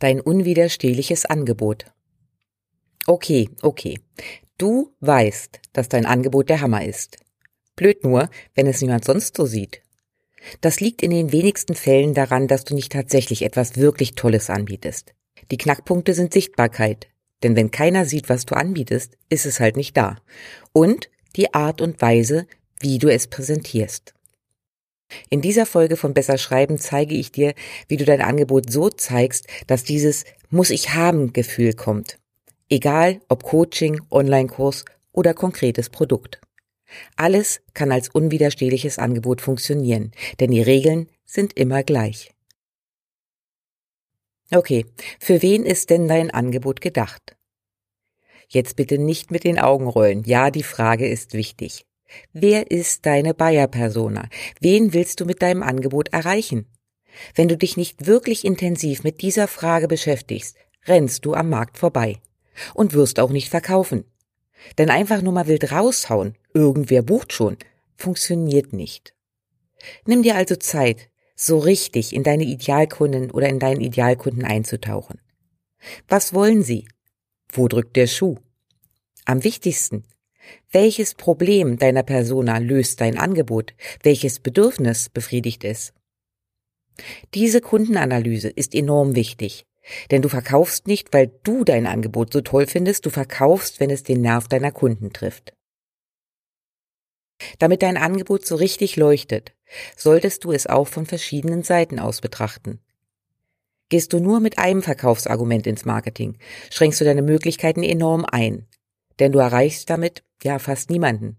Dein unwiderstehliches Angebot. Okay, okay. Du weißt, dass dein Angebot der Hammer ist. Blöd nur, wenn es niemand sonst so sieht. Das liegt in den wenigsten Fällen daran, dass du nicht tatsächlich etwas wirklich Tolles anbietest. Die Knackpunkte sind Sichtbarkeit. Denn wenn keiner sieht, was du anbietest, ist es halt nicht da. Und die Art und Weise, wie du es präsentierst. In dieser Folge von Besser Schreiben zeige ich dir, wie du dein Angebot so zeigst, dass dieses Muss ich haben Gefühl kommt. Egal ob Coaching, Online-Kurs oder konkretes Produkt. Alles kann als unwiderstehliches Angebot funktionieren, denn die Regeln sind immer gleich. Okay, für wen ist denn dein Angebot gedacht? Jetzt bitte nicht mit den Augen rollen. Ja, die Frage ist wichtig. Wer ist deine Buyer-Persona? Wen willst du mit deinem Angebot erreichen? Wenn du dich nicht wirklich intensiv mit dieser Frage beschäftigst, rennst du am Markt vorbei und wirst auch nicht verkaufen. Denn einfach nur mal wild raushauen, irgendwer bucht schon, funktioniert nicht. Nimm dir also Zeit, so richtig in deine Idealkunden oder in deinen Idealkunden einzutauchen. Was wollen sie? Wo drückt der Schuh? Am wichtigsten, welches Problem deiner Persona löst dein Angebot? Welches Bedürfnis befriedigt es? Diese Kundenanalyse ist enorm wichtig, denn du verkaufst nicht, weil du dein Angebot so toll findest, du verkaufst, wenn es den Nerv deiner Kunden trifft. Damit dein Angebot so richtig leuchtet, solltest du es auch von verschiedenen Seiten aus betrachten. Gehst du nur mit einem Verkaufsargument ins Marketing, schränkst du deine Möglichkeiten enorm ein, denn du erreichst damit ja fast niemanden.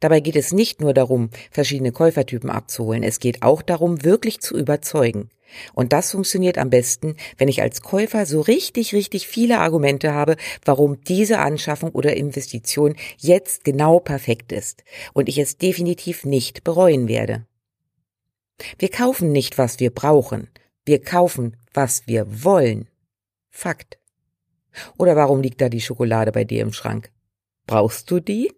Dabei geht es nicht nur darum, verschiedene Käufertypen abzuholen, es geht auch darum, wirklich zu überzeugen. Und das funktioniert am besten, wenn ich als Käufer so richtig, richtig viele Argumente habe, warum diese Anschaffung oder Investition jetzt genau perfekt ist und ich es definitiv nicht bereuen werde. Wir kaufen nicht, was wir brauchen, wir kaufen, was wir wollen. Fakt. Oder warum liegt da die Schokolade bei dir im Schrank? Brauchst du die?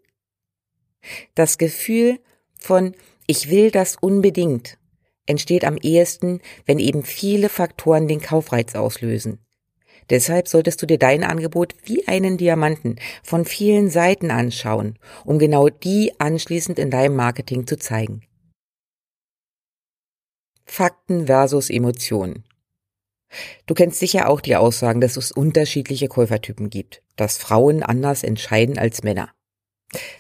Das Gefühl von ich will das unbedingt entsteht am ehesten, wenn eben viele Faktoren den Kaufreiz auslösen. Deshalb solltest du dir dein Angebot wie einen Diamanten von vielen Seiten anschauen, um genau die anschließend in deinem Marketing zu zeigen. Fakten versus Emotionen. Du kennst sicher auch die Aussagen, dass es unterschiedliche Käufertypen gibt, dass Frauen anders entscheiden als Männer.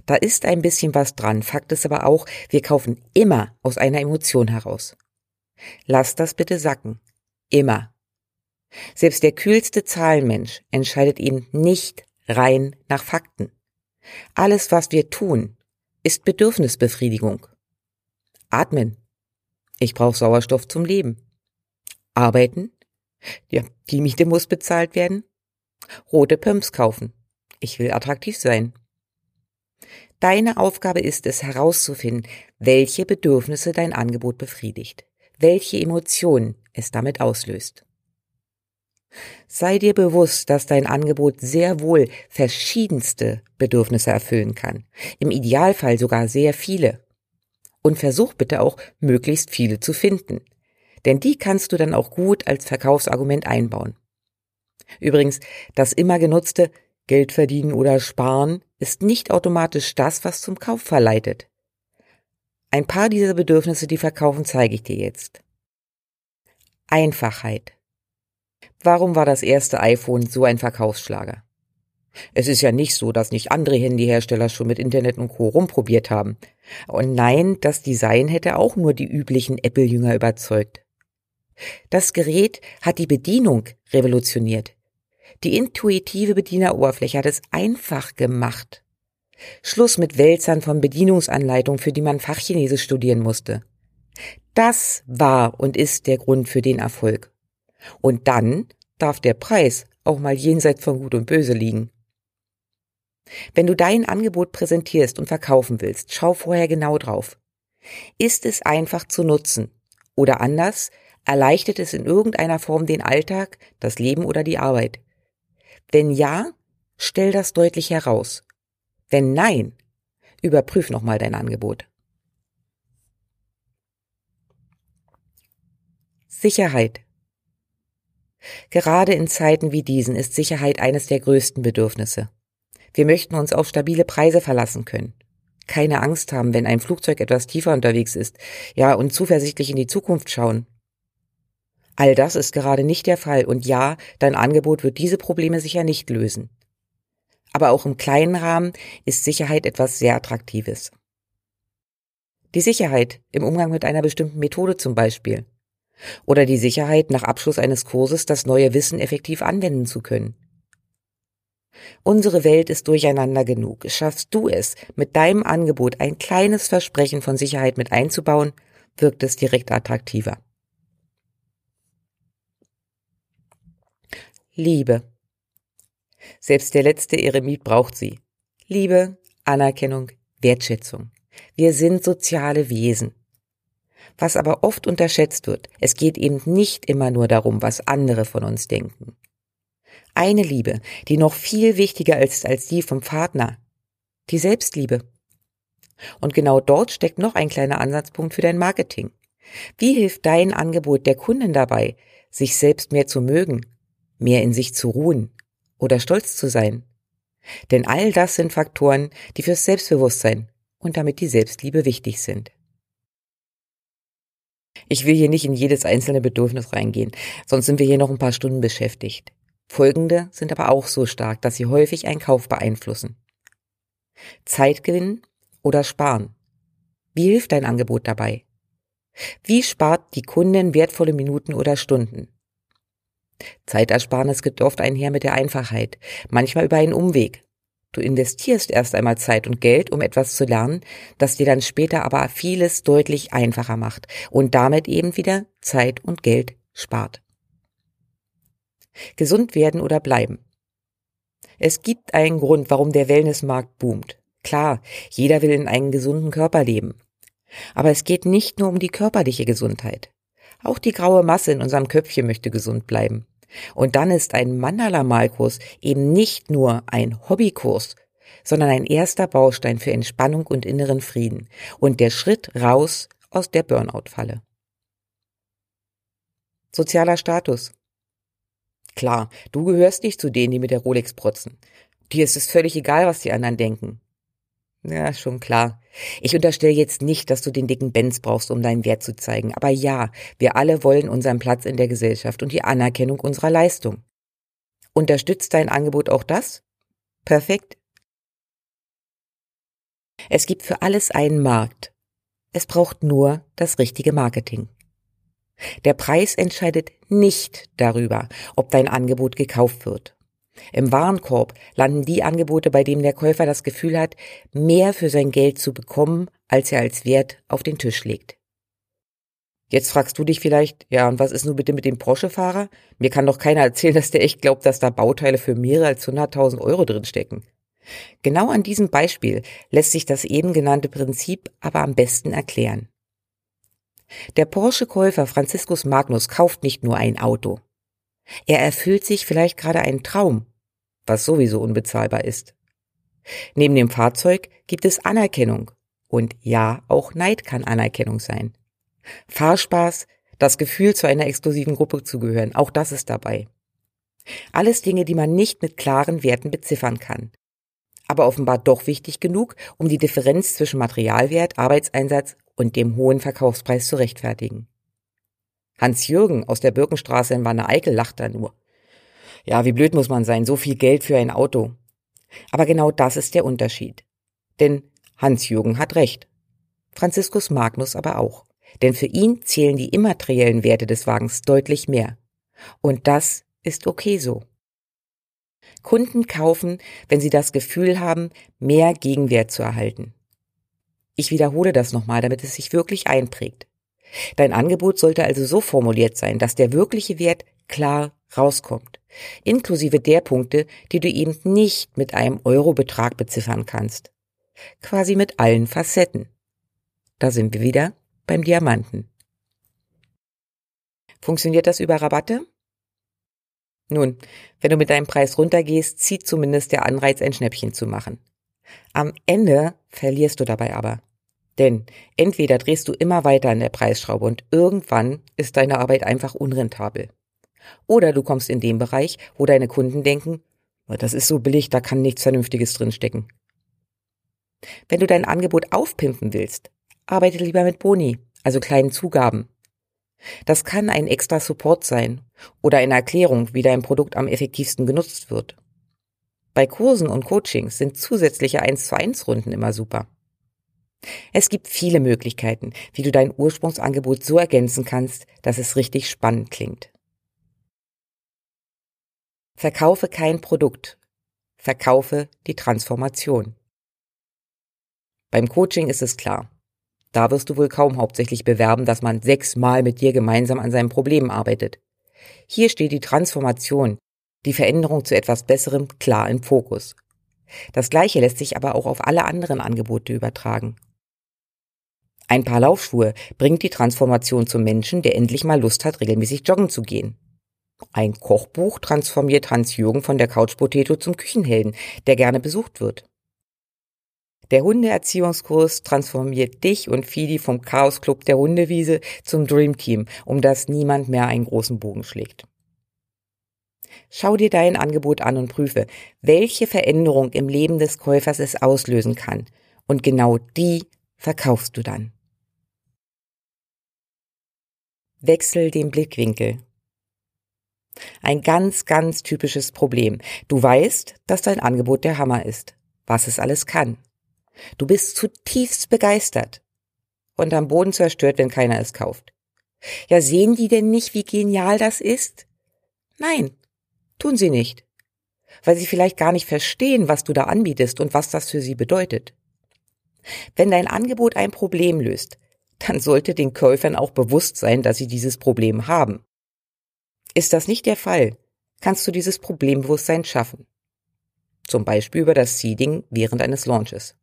Da ist ein bisschen was dran. Fakt ist aber auch, wir kaufen immer aus einer Emotion heraus. Lass das bitte sacken. Immer. Selbst der kühlste Zahlenmensch entscheidet eben nicht rein nach Fakten. Alles, was wir tun, ist Bedürfnisbefriedigung. Atmen. Ich brauche Sauerstoff zum Leben. Arbeiten. Ja, die Miete muss bezahlt werden. Rote Pumps kaufen. Ich will attraktiv sein. Deine Aufgabe ist es herauszufinden, welche Bedürfnisse dein Angebot befriedigt, welche Emotionen es damit auslöst. Sei dir bewusst, dass dein Angebot sehr wohl verschiedenste Bedürfnisse erfüllen kann, im Idealfall sogar sehr viele. Und versuch bitte auch, möglichst viele zu finden, denn die kannst du dann auch gut als Verkaufsargument einbauen. Übrigens, das immer genutzte Geld verdienen oder sparen ist nicht automatisch das, was zum Kauf verleitet. Ein paar dieser Bedürfnisse, die verkaufen, zeige ich dir jetzt. Einfachheit. Warum war das erste iPhone so ein Verkaufsschlager? Es ist ja nicht so, dass nicht andere Handyhersteller schon mit Internet und Co. rumprobiert haben. Und nein, das Design hätte auch nur die üblichen Apple-Jünger überzeugt. Das Gerät hat die Bedienung revolutioniert. Die intuitive Bedieneroberfläche hat es einfach gemacht. Schluss mit Wälzern von Bedienungsanleitungen, für die man Fachchinesisch studieren musste. Das war und ist der Grund für den Erfolg. Und dann darf der Preis auch mal jenseits von Gut und Böse liegen. Wenn du dein Angebot präsentierst und verkaufen willst, schau vorher genau drauf. Ist es einfach zu nutzen? Oder anders, erleichtert es in irgendeiner Form den Alltag, das Leben oder die Arbeit? Wenn ja, stell das deutlich heraus. Wenn nein, überprüf nochmal dein Angebot. Sicherheit. Gerade in Zeiten wie diesen ist Sicherheit eines der größten Bedürfnisse. Wir möchten uns auf stabile Preise verlassen können. Keine Angst haben, wenn ein Flugzeug etwas tiefer unterwegs ist, ja, und zuversichtlich in die Zukunft schauen. All das ist gerade nicht der Fall und ja, dein Angebot wird diese Probleme sicher nicht lösen. Aber auch im kleinen Rahmen ist Sicherheit etwas sehr Attraktives. Die Sicherheit im Umgang mit einer bestimmten Methode zum Beispiel. Oder die Sicherheit, nach Abschluss eines Kurses das neue Wissen effektiv anwenden zu können. Unsere Welt ist durcheinander genug. Schaffst du es, mit deinem Angebot ein kleines Versprechen von Sicherheit mit einzubauen, wirkt es direkt attraktiver. Liebe. Selbst der letzte Eremit braucht sie. Liebe, Anerkennung, Wertschätzung. Wir sind soziale Wesen. Was aber oft unterschätzt wird, es geht eben nicht immer nur darum, was andere von uns denken. Eine Liebe, die noch viel wichtiger ist als die vom Partner. Die Selbstliebe. Und genau dort steckt noch ein kleiner Ansatzpunkt für dein Marketing. Wie hilft dein Angebot der Kunden dabei, sich selbst mehr zu mögen, mehr in sich zu ruhen oder stolz zu sein? Denn all das sind Faktoren, die fürs Selbstbewusstsein und damit die Selbstliebe wichtig sind. Ich will hier nicht in jedes einzelne Bedürfnis reingehen, sonst sind wir hier noch ein paar Stunden beschäftigt. Folgende sind aber auch so stark, dass sie häufig einen Kauf beeinflussen. Zeitgewinn oder Sparen. Wie hilft dein Angebot dabei? Wie spart die Kundin wertvolle Minuten oder Stunden? Zeitersparnis geht oft einher mit der Einfachheit, manchmal über einen Umweg. Du investierst erst einmal Zeit und Geld, um etwas zu lernen, das dir dann später aber vieles deutlich einfacher macht und damit eben wieder Zeit und Geld spart. Gesund werden oder bleiben. Es gibt einen Grund, warum der Wellnessmarkt boomt. Klar, jeder will in einem gesunden Körper leben. Aber es geht nicht nur um die körperliche Gesundheit. Auch die graue Masse in unserem Köpfchen möchte gesund bleiben. Und dann ist ein Mandala-Malkurs eben nicht nur ein Hobbykurs, sondern ein erster Baustein für Entspannung und inneren Frieden und der Schritt raus aus der Burnout-Falle. Sozialer Status. Klar, du gehörst nicht zu denen, die mit der Rolex protzen. Dir ist es völlig egal, was die anderen denken. Ja, schon klar. Ich unterstelle jetzt nicht, dass du den dicken Benz brauchst, um deinen Wert zu zeigen. Aber ja, wir alle wollen unseren Platz in der Gesellschaft und die Anerkennung unserer Leistung. Unterstützt dein Angebot auch das? Perfekt. Es gibt für alles einen Markt. Es braucht nur das richtige Marketing. Der Preis entscheidet nicht darüber, ob dein Angebot gekauft wird. Im Warenkorb landen die Angebote, bei denen der Käufer das Gefühl hat, mehr für sein Geld zu bekommen, als er als Wert auf den Tisch legt. Jetzt fragst du dich vielleicht, ja, und was ist nun bitte mit dem Porsche-Fahrer? Mir kann doch keiner erzählen, dass der echt glaubt, dass da Bauteile für mehrere als 100.000 Euro drinstecken. Genau an diesem Beispiel lässt sich das eben genannte Prinzip aber am besten erklären. Der Porsche-Käufer Franziskus Magnus kauft nicht nur ein Auto. Er erfüllt sich vielleicht gerade einen Traum, was sowieso unbezahlbar ist. Neben dem Fahrzeug gibt es Anerkennung. Und ja, auch Neid kann Anerkennung sein. Fahrspaß, das Gefühl, zu einer exklusiven Gruppe zu gehören, auch das ist dabei. Alles Dinge, die man nicht mit klaren Werten beziffern kann. Aber offenbar doch wichtig genug, um die Differenz zwischen Materialwert, Arbeitseinsatz und dem hohen Verkaufspreis zu rechtfertigen. Hans-Jürgen aus der Birkenstraße in Wanne-Eickel lacht da nur. Ja, wie blöd muss man sein, so viel Geld für ein Auto. Aber genau das ist der Unterschied. Denn Hans-Jürgen hat recht. Franziskus Magnus aber auch. Denn für ihn zählen die immateriellen Werte des Wagens deutlich mehr. Und das ist okay so. Kunden kaufen, wenn sie das Gefühl haben, mehr Gegenwert zu erhalten. Ich wiederhole das nochmal, damit es sich wirklich einprägt. Dein Angebot sollte also so formuliert sein, dass der wirkliche Wert klar rauskommt, inklusive der Punkte, die du eben nicht mit einem Eurobetrag beziffern kannst. Quasi mit allen Facetten. Da sind wir wieder beim Diamanten. Funktioniert das über Rabatte? Nun, wenn du mit deinem Preis runtergehst, zieht zumindest der Anreiz, ein Schnäppchen zu machen. Am Ende verlierst du dabei aber. Denn entweder drehst du immer weiter an der Preisschraube und irgendwann ist deine Arbeit einfach unrentabel. Oder du kommst in den Bereich, wo deine Kunden denken, das ist so billig, da kann nichts Vernünftiges drinstecken. Wenn du dein Angebot aufpimpen willst, arbeite lieber mit Boni, also kleinen Zugaben. Das kann ein extra Support sein oder eine Erklärung, wie dein Produkt am effektivsten genutzt wird. Bei Kursen und Coachings sind zusätzliche 1 zu 1 Runden immer super. Es gibt viele Möglichkeiten, wie du dein Ursprungsangebot so ergänzen kannst, dass es richtig spannend klingt. Verkaufe kein Produkt. Verkaufe die Transformation. Beim Coaching ist es klar. Da wirst du wohl kaum hauptsächlich bewerben, dass man sechsmal mit dir gemeinsam an seinem Problem arbeitet. Hier steht die Transformation, die Veränderung zu etwas Besserem klar im Fokus. Das Gleiche lässt sich aber auch auf alle anderen Angebote übertragen. Ein paar Laufschuhe bringt die Transformation zum Menschen, der endlich mal Lust hat, regelmäßig joggen zu gehen. Ein Kochbuch transformiert Hans-Jürgen von der Couchpotato zum Küchenhelden, der gerne besucht wird. Der Hundeerziehungskurs transformiert dich und Fidi vom Chaosclub der Hundewiese zum Dreamteam, um das niemand mehr einen großen Bogen schlägt. Schau dir dein Angebot an und prüfe, welche Veränderung im Leben des Käufers es auslösen kann. Und genau die verkaufst du dann. Wechsel den Blickwinkel. Ein ganz, ganz typisches Problem. Du weißt, dass dein Angebot der Hammer ist, was es alles kann. Du bist zutiefst begeistert und am Boden zerstört, wenn keiner es kauft. Ja, sehen die denn nicht, wie genial das ist? Nein, tun sie nicht, weil sie vielleicht gar nicht verstehen, was du da anbietest und was das für sie bedeutet. Wenn dein Angebot ein Problem löst, dann sollte den Käufern auch bewusst sein, dass sie dieses Problem haben. Ist das nicht der Fall, kannst du dieses Problembewusstsein schaffen. Zum Beispiel über das Seeding während eines Launches.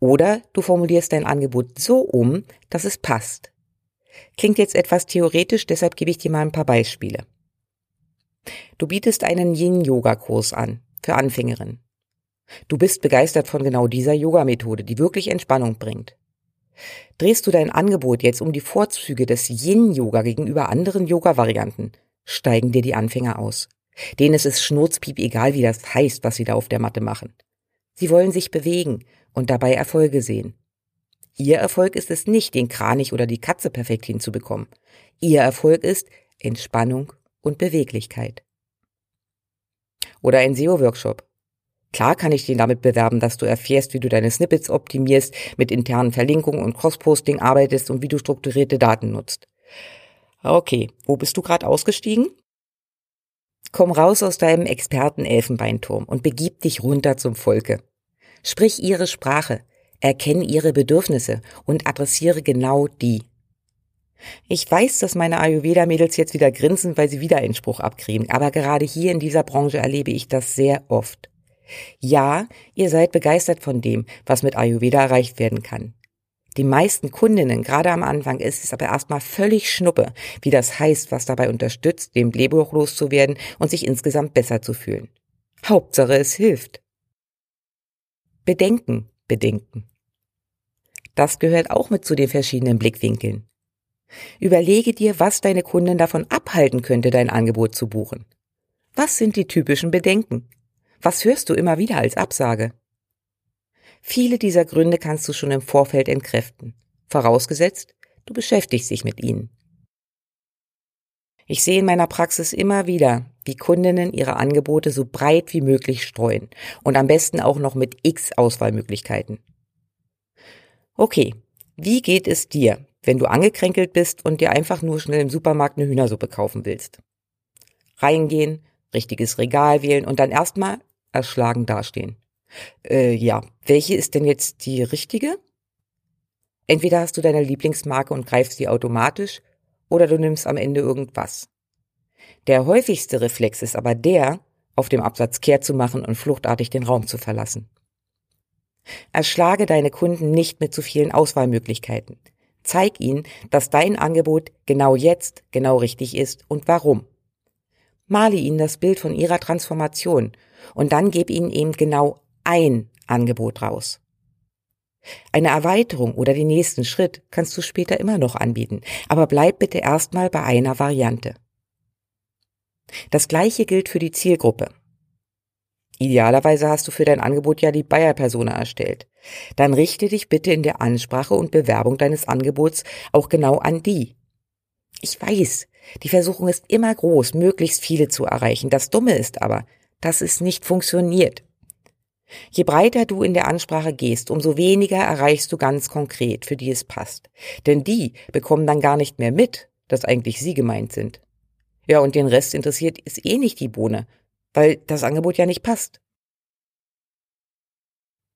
Oder du formulierst dein Angebot so um, dass es passt. Klingt jetzt etwas theoretisch, deshalb gebe ich dir mal ein paar Beispiele. Du bietest einen Yin-Yoga-Kurs an für Anfängerinnen. Du bist begeistert von genau dieser Yoga-Methode, die wirklich Entspannung bringt. Drehst du dein Angebot jetzt um die Vorzüge des Yin-Yoga gegenüber anderen Yoga-Varianten, steigen dir die Anfänger aus. Denen ist es schnurzpiep egal, wie das heißt, was sie da auf der Matte machen. Sie wollen sich bewegen und dabei Erfolge sehen. Ihr Erfolg ist es nicht, den Kranich oder die Katze perfekt hinzubekommen. Ihr Erfolg ist Entspannung und Beweglichkeit. Oder ein SEO-Workshop. Klar kann ich den damit bewerben, dass du erfährst, wie du deine Snippets optimierst, mit internen Verlinkungen und Cross-Posting arbeitest und wie du strukturierte Daten nutzt. Okay, wo bist du gerade ausgestiegen? Komm raus aus deinem Experten-Elfenbeinturm und begib dich runter zum Volke. Sprich ihre Sprache, erkenne ihre Bedürfnisse und adressiere genau die. Ich weiß, dass meine Ayurveda-Mädels jetzt wieder grinsen, weil sie wieder einen Spruch abkriegen, aber gerade hier in dieser Branche erlebe ich das sehr oft. Ja, ihr seid begeistert von dem, was mit Ayurveda erreicht werden kann. Die meisten Kundinnen, gerade am Anfang, ist es aber erstmal völlig schnuppe, wie das heißt, was dabei unterstützt, dem Blähbauch loszuwerden und sich insgesamt besser zu fühlen. Hauptsache, es hilft. Bedenken, bedenken. Das gehört auch mit zu den verschiedenen Blickwinkeln. Überlege dir, was deine Kunden davon abhalten könnte, dein Angebot zu buchen. Was sind die typischen Bedenken? Was hörst du immer wieder als Absage? Viele dieser Gründe kannst du schon im Vorfeld entkräften, vorausgesetzt, du beschäftigst dich mit ihnen. Ich sehe in meiner Praxis immer wieder, wie Kundinnen ihre Angebote so breit wie möglich streuen und am besten auch noch mit x Auswahlmöglichkeiten. Okay, wie geht es dir, wenn du angekränkelt bist und dir einfach nur schnell im Supermarkt eine Hühnersuppe kaufen willst? Reingehen, richtiges Regal wählen und dann erstmal erschlagen dastehen. Äh, ja, welche ist denn jetzt die richtige? Entweder hast du deine Lieblingsmarke und greifst sie automatisch, oder du nimmst am Ende irgendwas. Der häufigste Reflex ist aber der, auf dem Absatz kehrt zu machen und fluchtartig den Raum zu verlassen. Erschlage deine Kunden nicht mit zu vielen Auswahlmöglichkeiten. Zeig ihnen, dass dein Angebot genau jetzt genau richtig ist und warum. Male ihnen das Bild von ihrer Transformation und dann gib ihnen eben genau ein Angebot raus. Eine Erweiterung oder den nächsten Schritt kannst du später immer noch anbieten, aber bleib bitte erstmal bei einer Variante. Das gleiche gilt für die Zielgruppe. Idealerweise hast du für dein Angebot ja die Bayer-Persona erstellt. Dann richte dich bitte in der Ansprache und Bewerbung deines Angebots auch genau an die. Ich weiß, die Versuchung ist immer groß, möglichst viele zu erreichen. Das Dumme ist aber, dass es nicht funktioniert. Je breiter du in der Ansprache gehst, umso weniger erreichst du ganz konkret, für die es passt. Denn die bekommen dann gar nicht mehr mit, dass eigentlich sie gemeint sind. Ja, und den Rest interessiert ist eh nicht die Bohne, weil das Angebot ja nicht passt.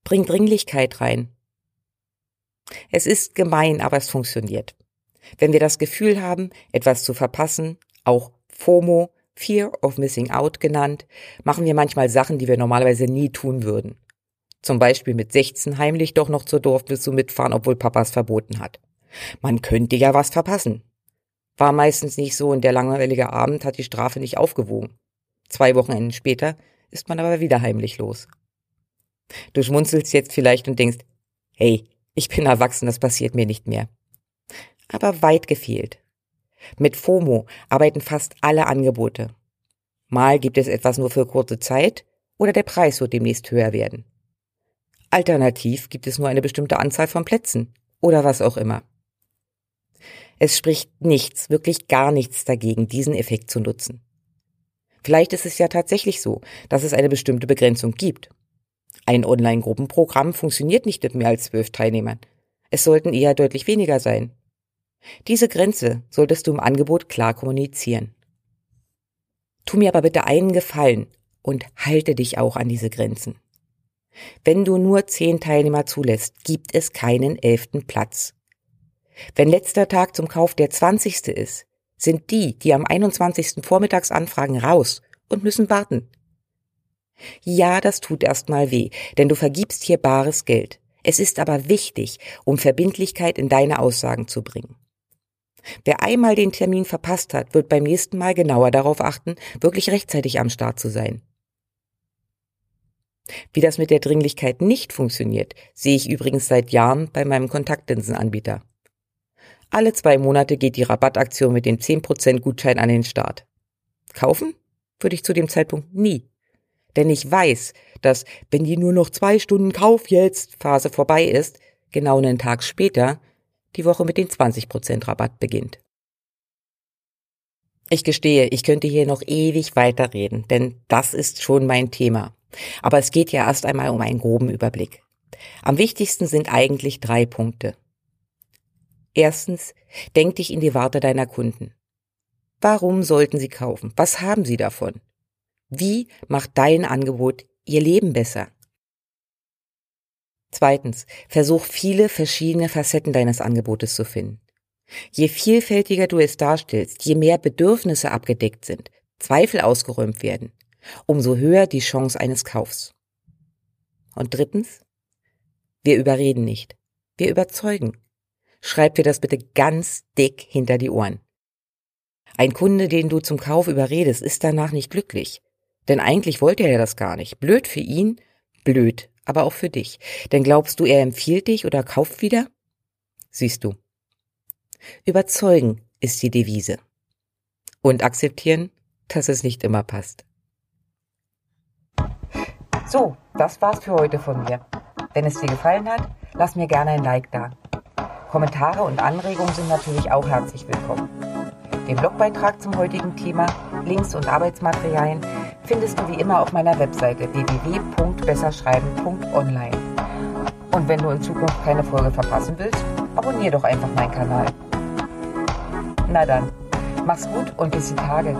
Bring Dringlichkeit rein. Es ist gemein, aber es funktioniert. Wenn wir das Gefühl haben, etwas zu verpassen, auch FOMO, Fear of Missing Out genannt, machen wir manchmal Sachen, die wir normalerweise nie tun würden. Zum Beispiel mit 16 heimlich doch noch zur Dorfbesuch mitfahren, obwohl Papa es verboten hat. Man könnte ja was verpassen. War meistens nicht so und der langweilige Abend hat die Strafe nicht aufgewogen. Zwei Wochenenden später ist man aber wieder heimlich los. Du schmunzelst jetzt vielleicht und denkst, hey, ich bin erwachsen, das passiert mir nicht mehr. Aber weit gefehlt. Mit FOMO arbeiten fast alle Angebote. Mal gibt es etwas nur für kurze Zeit oder der Preis wird demnächst höher werden. Alternativ gibt es nur eine bestimmte Anzahl von Plätzen oder was auch immer. Es spricht nichts, wirklich gar nichts dagegen, diesen Effekt zu nutzen. Vielleicht ist es ja tatsächlich so, dass es eine bestimmte Begrenzung gibt. Ein Online-Gruppenprogramm funktioniert nicht mit mehr als zwölf Teilnehmern. Es sollten eher deutlich weniger sein. Diese Grenze solltest du im Angebot klar kommunizieren. Tu mir aber bitte einen Gefallen und halte dich auch an diese Grenzen. Wenn du nur zehn Teilnehmer zulässt, gibt es keinen elften Platz. Wenn letzter Tag zum Kauf der zwanzigste ist, sind die, die am 21. Vormittags anfragen, raus und müssen warten. Ja, das tut erstmal weh, denn du vergibst hier bares Geld. Es ist aber wichtig, um Verbindlichkeit in deine Aussagen zu bringen. Wer einmal den Termin verpasst hat, wird beim nächsten Mal genauer darauf achten, wirklich rechtzeitig am Start zu sein. Wie das mit der Dringlichkeit nicht funktioniert, sehe ich übrigens seit Jahren bei meinem Kontaktlinsenanbieter. Alle zwei Monate geht die Rabattaktion mit dem 10% Gutschein an den Start. Kaufen würde ich zu dem Zeitpunkt nie. Denn ich weiß, dass, wenn die nur noch zwei Stunden Kauf jetzt Phase vorbei ist, genau einen Tag später die Woche mit den 20% Rabatt beginnt. Ich gestehe, ich könnte hier noch ewig weiterreden, denn das ist schon mein Thema. Aber es geht ja erst einmal um einen groben Überblick. Am wichtigsten sind eigentlich drei Punkte. Erstens, denk dich in die Warte deiner Kunden. Warum sollten sie kaufen? Was haben sie davon? Wie macht dein Angebot ihr Leben besser? Zweitens, versuch viele verschiedene Facetten deines Angebotes zu finden. Je vielfältiger du es darstellst, je mehr Bedürfnisse abgedeckt sind, Zweifel ausgeräumt werden, umso höher die Chance eines Kaufs. Und drittens, wir überreden nicht, wir überzeugen. Schreib dir das bitte ganz dick hinter die Ohren. Ein Kunde, den du zum Kauf überredest, ist danach nicht glücklich. Denn eigentlich wollte er das gar nicht. Blöd für ihn, blöd, aber auch für dich. Denn glaubst du, er empfiehlt dich oder kauft wieder? Siehst du. Überzeugen ist die Devise. Und akzeptieren, dass es nicht immer passt. So, das war's für heute von mir. Wenn es dir gefallen hat, lass mir gerne ein Like da. Kommentare und Anregungen sind natürlich auch herzlich willkommen. Den Blogbeitrag zum heutigen Thema, Links und Arbeitsmaterialien findest du wie immer auf meiner Webseite www.besserschreiben.online. Und wenn du in Zukunft keine Folge verpassen willst, abonniere doch einfach meinen Kanal. Na dann, mach's gut und bis die Tage.